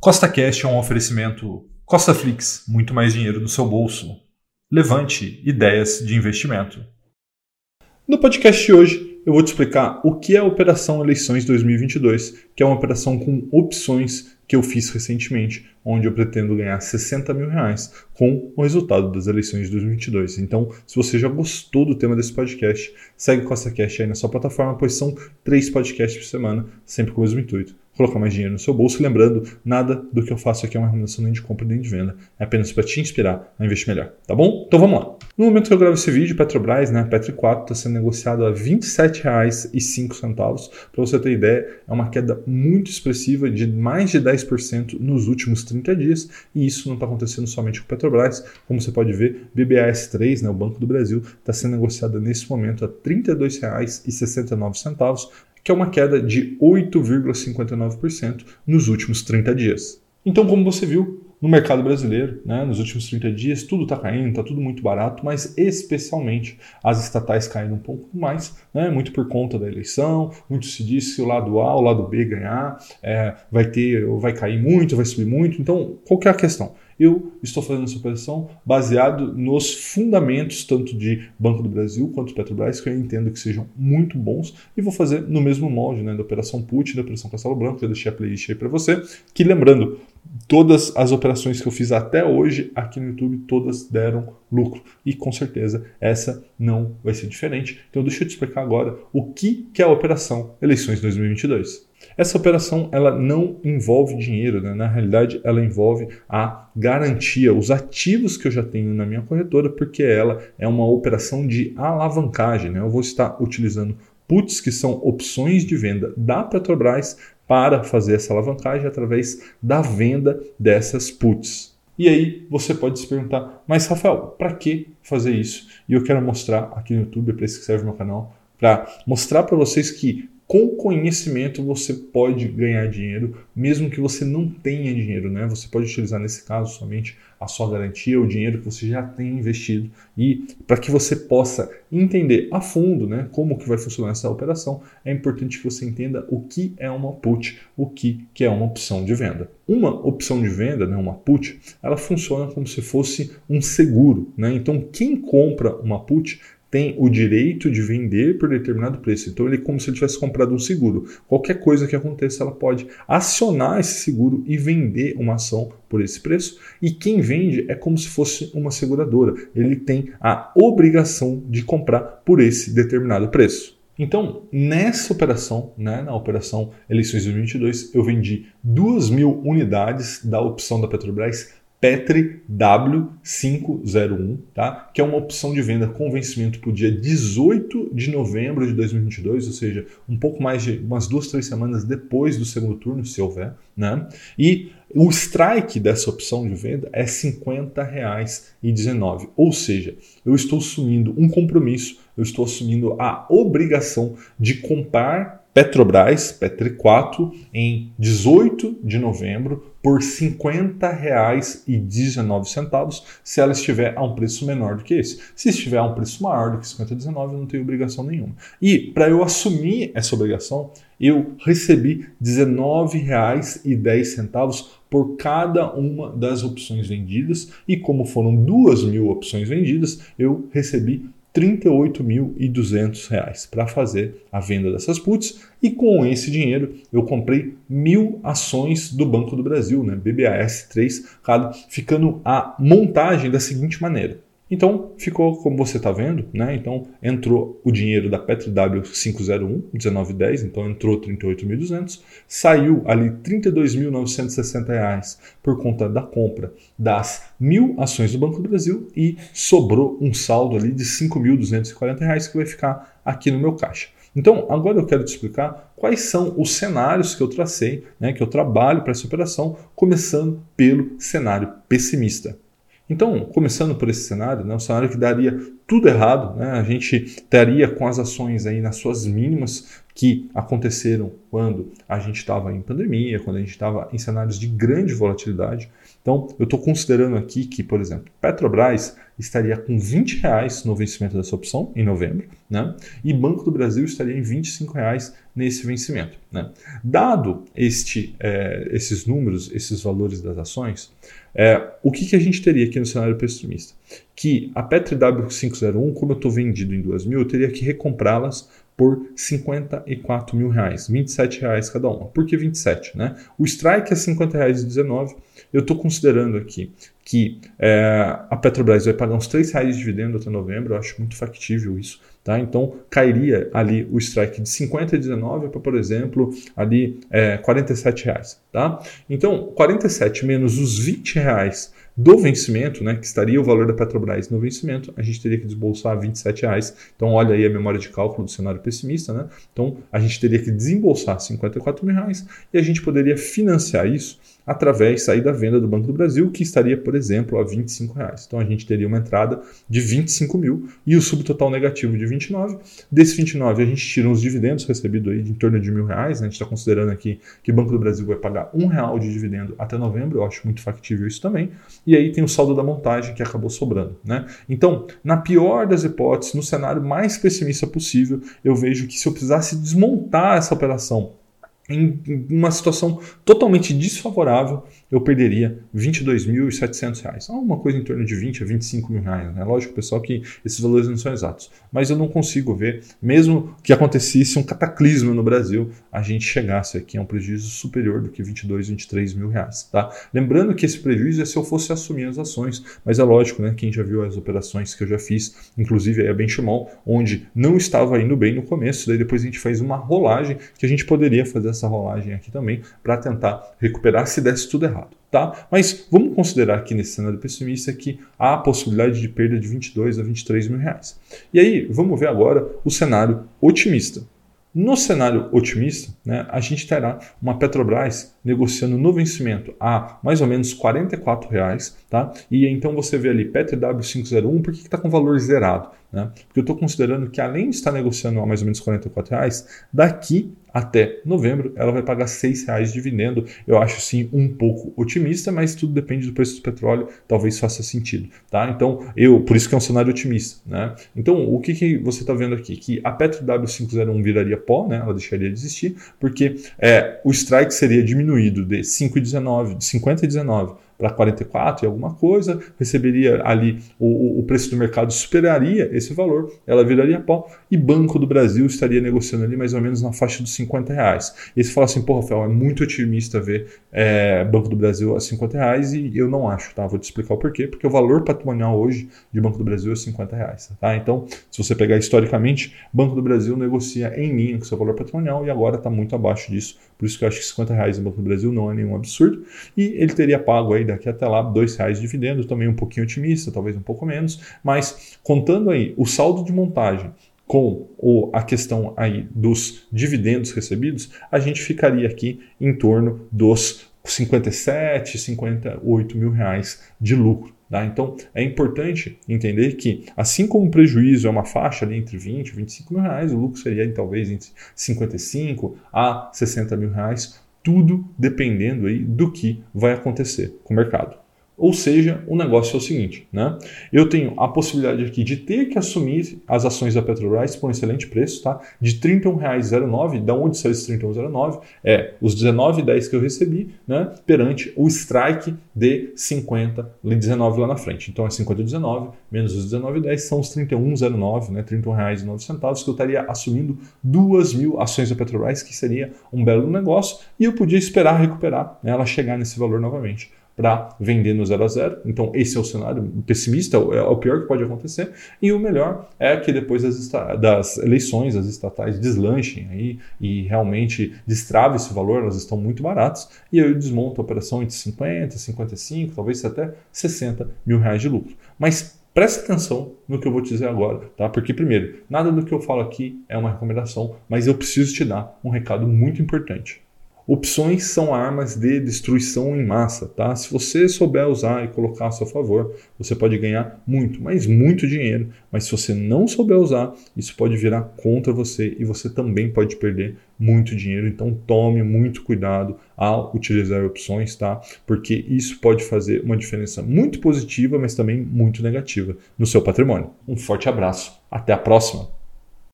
Costa Cash é um oferecimento Costa Flix, muito mais dinheiro no seu bolso. Levante ideias de investimento. No podcast de hoje, eu vou te explicar o que é a Operação Eleições 2022, que é uma operação com opções que eu fiz recentemente, onde eu pretendo ganhar 60 mil reais com o resultado das eleições de 2022. Então, se você já gostou do tema desse podcast, segue o Costa Cash aí na sua plataforma, pois são três podcasts por semana, sempre com o mesmo intuito colocar mais dinheiro no seu bolso. Lembrando, nada do que eu faço aqui é uma recomendação nem de compra nem de venda. É apenas para te inspirar a investir melhor, tá bom? Então vamos lá. No momento que eu gravo esse vídeo, Petrobras, né, Petri 4, está sendo negociado a R$ 27,05. Para você ter ideia, é uma queda muito expressiva de mais de 10% nos últimos 30 dias. E isso não está acontecendo somente com Petrobras. Como você pode ver, BBAS3, né, o Banco do Brasil, está sendo negociada nesse momento a R$ 32,69 que é uma queda de 8,59% nos últimos 30 dias. Então, como você viu, no mercado brasileiro, né, nos últimos 30 dias, tudo está caindo, está tudo muito barato, mas especialmente as estatais caindo um pouco mais, né, muito por conta da eleição. Muito se diz que o lado A, o lado B ganhar, é, vai ter, vai cair muito, vai subir muito. Então, qual que é a questão? eu estou fazendo essa operação baseado nos fundamentos tanto de Banco do Brasil quanto Petrobras, que eu entendo que sejam muito bons, e vou fazer no mesmo molde né, da Operação Put, da Operação Castelo Branco, já deixei a playlist aí para você, que lembrando, todas as operações que eu fiz até hoje aqui no YouTube, todas deram lucro. E com certeza essa não vai ser diferente. Então deixa eu te explicar agora o que é a Operação Eleições 2022. Essa operação ela não envolve dinheiro, né? na realidade ela envolve a garantia, os ativos que eu já tenho na minha corretora, porque ela é uma operação de alavancagem. Né? Eu vou estar utilizando puts, que são opções de venda da Petrobras, para fazer essa alavancagem através da venda dessas puts. E aí você pode se perguntar, mas Rafael, para que fazer isso? E eu quero mostrar aqui no YouTube, é para isso que serve o meu canal, para mostrar para vocês que com conhecimento você pode ganhar dinheiro, mesmo que você não tenha dinheiro, né? Você pode utilizar nesse caso somente a sua garantia, o dinheiro que você já tem investido e para que você possa entender a fundo, né, como que vai funcionar essa operação, é importante que você entenda o que é uma put, o que que é uma opção de venda. Uma opção de venda, né, uma put, ela funciona como se fosse um seguro, né? Então quem compra uma put tem o direito de vender por determinado preço. Então ele é como se ele tivesse comprado um seguro. Qualquer coisa que aconteça, ela pode acionar esse seguro e vender uma ação por esse preço. E quem vende é como se fosse uma seguradora. Ele tem a obrigação de comprar por esse determinado preço. Então, nessa operação, né, na operação Eleições 2022, eu vendi 2 mil unidades da opção da Petrobras Petri W501, tá? que é uma opção de venda com vencimento para o dia 18 de novembro de 2022, ou seja, um pouco mais de umas duas, três semanas depois do segundo turno, se houver. Né? E o strike dessa opção de venda é R$ 50,19, ou seja, eu estou assumindo um compromisso, eu estou assumindo a obrigação de comprar Petrobras, Petri 4, em 18 de novembro por R$ 50,19 se ela estiver a um preço menor do que esse. Se estiver a um preço maior do que 50,19, eu não tenho obrigação nenhuma. E para eu assumir essa obrigação, eu recebi R$ 19,10 por cada uma das opções vendidas e como foram duas mil opções vendidas, eu recebi 38.200 para fazer a venda dessas puts e com esse dinheiro eu comprei mil ações do Banco do Brasil, né, BBAS3, ficando a montagem da seguinte maneira. Então ficou como você está vendo, né? Então entrou o dinheiro da Petro W501, 1910, então entrou 38.200, saiu ali 32.960 reais por conta da compra das mil ações do Banco do Brasil e sobrou um saldo ali de 5.240 reais que vai ficar aqui no meu caixa. Então, agora eu quero te explicar quais são os cenários que eu tracei, né, que eu trabalho para essa operação, começando pelo cenário pessimista. Então, começando por esse cenário, né, um cenário que daria tudo errado, né, a gente estaria com as ações aí nas suas mínimas, que aconteceram quando a gente estava em pandemia, quando a gente estava em cenários de grande volatilidade. Então, eu estou considerando aqui que, por exemplo, Petrobras estaria com 20 reais no vencimento dessa opção em novembro, né? E Banco do Brasil estaria em 25 reais nesse vencimento. Né? Dado este, é, esses números, esses valores das ações, é, o que, que a gente teria aqui no cenário pessimista? Que a Petri W501, como eu estou vendido em 2 mil, eu teria que recomprá-las por 54 mil reais, 27 reais cada uma. Por que 27? Né? O strike é 50 reais e 19. Eu estou considerando aqui que é, a Petrobras vai pagar uns 3 reais de dividendo até novembro, eu acho muito factível isso. Tá? Então cairia ali o strike de 50 e 19 para, por exemplo, ali é, 47 reais. Tá? Então 47 menos os 20 reais do vencimento, né, que estaria o valor da Petrobras no vencimento, a gente teria que desbolsar 27 reais. Então, olha aí a memória de cálculo do cenário pessimista. Né? Então, a gente teria que desembolsar 54 mil reais, e a gente poderia financiar isso através sair da venda do Banco do Brasil, que estaria, por exemplo, a 25 reais. Então a gente teria uma entrada de 25 mil e o subtotal negativo de 29. Desse 29 a gente tira os dividendos recebidos aí de em torno de mil reais. Né? A gente está considerando aqui que o Banco do Brasil vai pagar um real de dividendo até novembro. Eu acho muito factível isso também. E aí tem o saldo da montagem que acabou sobrando. Né? Então, na pior das hipóteses, no cenário mais pessimista possível, eu vejo que se eu precisasse desmontar essa operação em uma situação totalmente desfavorável, eu perderia R$ 22.700. Uma coisa em torno de 20 a 25 mil reais. Né? Lógico, pessoal, que esses valores não são exatos. Mas eu não consigo ver, mesmo que acontecesse um cataclismo no Brasil, a gente chegasse aqui a um prejuízo superior do que 22, 23 mil reais. Tá? Lembrando que esse prejuízo é se eu fosse assumir as ações. Mas é lógico, né? Quem já viu as operações que eu já fiz, inclusive a Benchimol, onde não estava indo bem no começo, daí depois a gente fez uma rolagem que a gente poderia fazer essa rolagem aqui também para tentar recuperar se desse tudo errado. Tá? Mas vamos considerar aqui nesse cenário pessimista que há a possibilidade de perda de 22 a 23 mil reais. E aí, vamos ver agora o cenário otimista. No cenário otimista, né, a gente terá uma Petrobras negociando no vencimento a mais ou menos 44 reais, tá? E então você vê ali PetroW501, por que está com valor zerado? Né? Porque eu estou considerando que além de estar negociando a mais ou menos 44 reais, daqui até novembro ela vai pagar R$ reais de dividendo. Eu acho sim um pouco otimista, mas tudo depende do preço do petróleo, talvez faça sentido. Tá? Então, eu, por isso que é um cenário otimista. Né? Então, o que, que você está vendo aqui? Que a Petro W501 viraria pó, né? ela deixaria de existir, porque é, o strike seria diminuído de 5,19, de 50,19 para 44 e alguma coisa, receberia ali o, o preço do mercado superaria esse valor, ela viraria pó e Banco do Brasil estaria negociando ali mais ou menos na faixa dos 50 reais. E você fala assim, pô, Rafael, é muito otimista ver é, Banco do Brasil a 50 reais e eu não acho, tá? Vou te explicar o porquê, porque o valor patrimonial hoje de Banco do Brasil é 50 reais, tá? Então, se você pegar historicamente, Banco do Brasil negocia em linha com seu valor patrimonial e agora está muito abaixo disso. Por isso que eu acho que 50 reais no Banco do Brasil não é nenhum absurdo. E ele teria pago aí daqui até lá R$ reais de dividendo, também um pouquinho otimista, talvez um pouco menos, mas contando aí o saldo de montagem com o, a questão aí dos dividendos recebidos, a gente ficaria aqui em torno dos 57, 58 mil reais de lucro. Tá? Então é importante entender que, assim como o prejuízo é uma faixa ali entre 20 e 25 mil reais, o lucro seria talvez entre 55 a 60 mil reais tudo dependendo aí do que vai acontecer com o mercado. Ou seja, o negócio é o seguinte, né? Eu tenho a possibilidade aqui de ter que assumir as ações da Petrobras por um excelente preço, tá? De R$ 31,09, da onde saiu esse 31,09? É os 19,10 que eu recebi, né? Perante o strike de 50, 19 lá na frente. Então é 50,19 menos os 19,10 são os 31,09, né? R$ 31,09 que eu estaria assumindo duas mil ações da Petrobras, que seria um belo negócio, e eu podia esperar recuperar né, ela chegar nesse valor novamente para vender no 0 a 0. Então, esse é o cenário pessimista, é, é o pior que pode acontecer. E o melhor é que depois das, das eleições, as estatais deslanchem aí e realmente destravem esse valor, elas estão muito baratas. E eu desmonto a operação entre 50, 55, talvez até 60 mil reais de lucro. Mas Preste atenção no que eu vou te dizer agora, tá? Porque, primeiro, nada do que eu falo aqui é uma recomendação, mas eu preciso te dar um recado muito importante. Opções são armas de destruição em massa, tá? Se você souber usar e colocar a seu favor, você pode ganhar muito, mas muito dinheiro. Mas se você não souber usar, isso pode virar contra você e você também pode perder muito dinheiro. Então tome muito cuidado ao utilizar opções, tá? Porque isso pode fazer uma diferença muito positiva, mas também muito negativa no seu patrimônio. Um forte abraço. Até a próxima.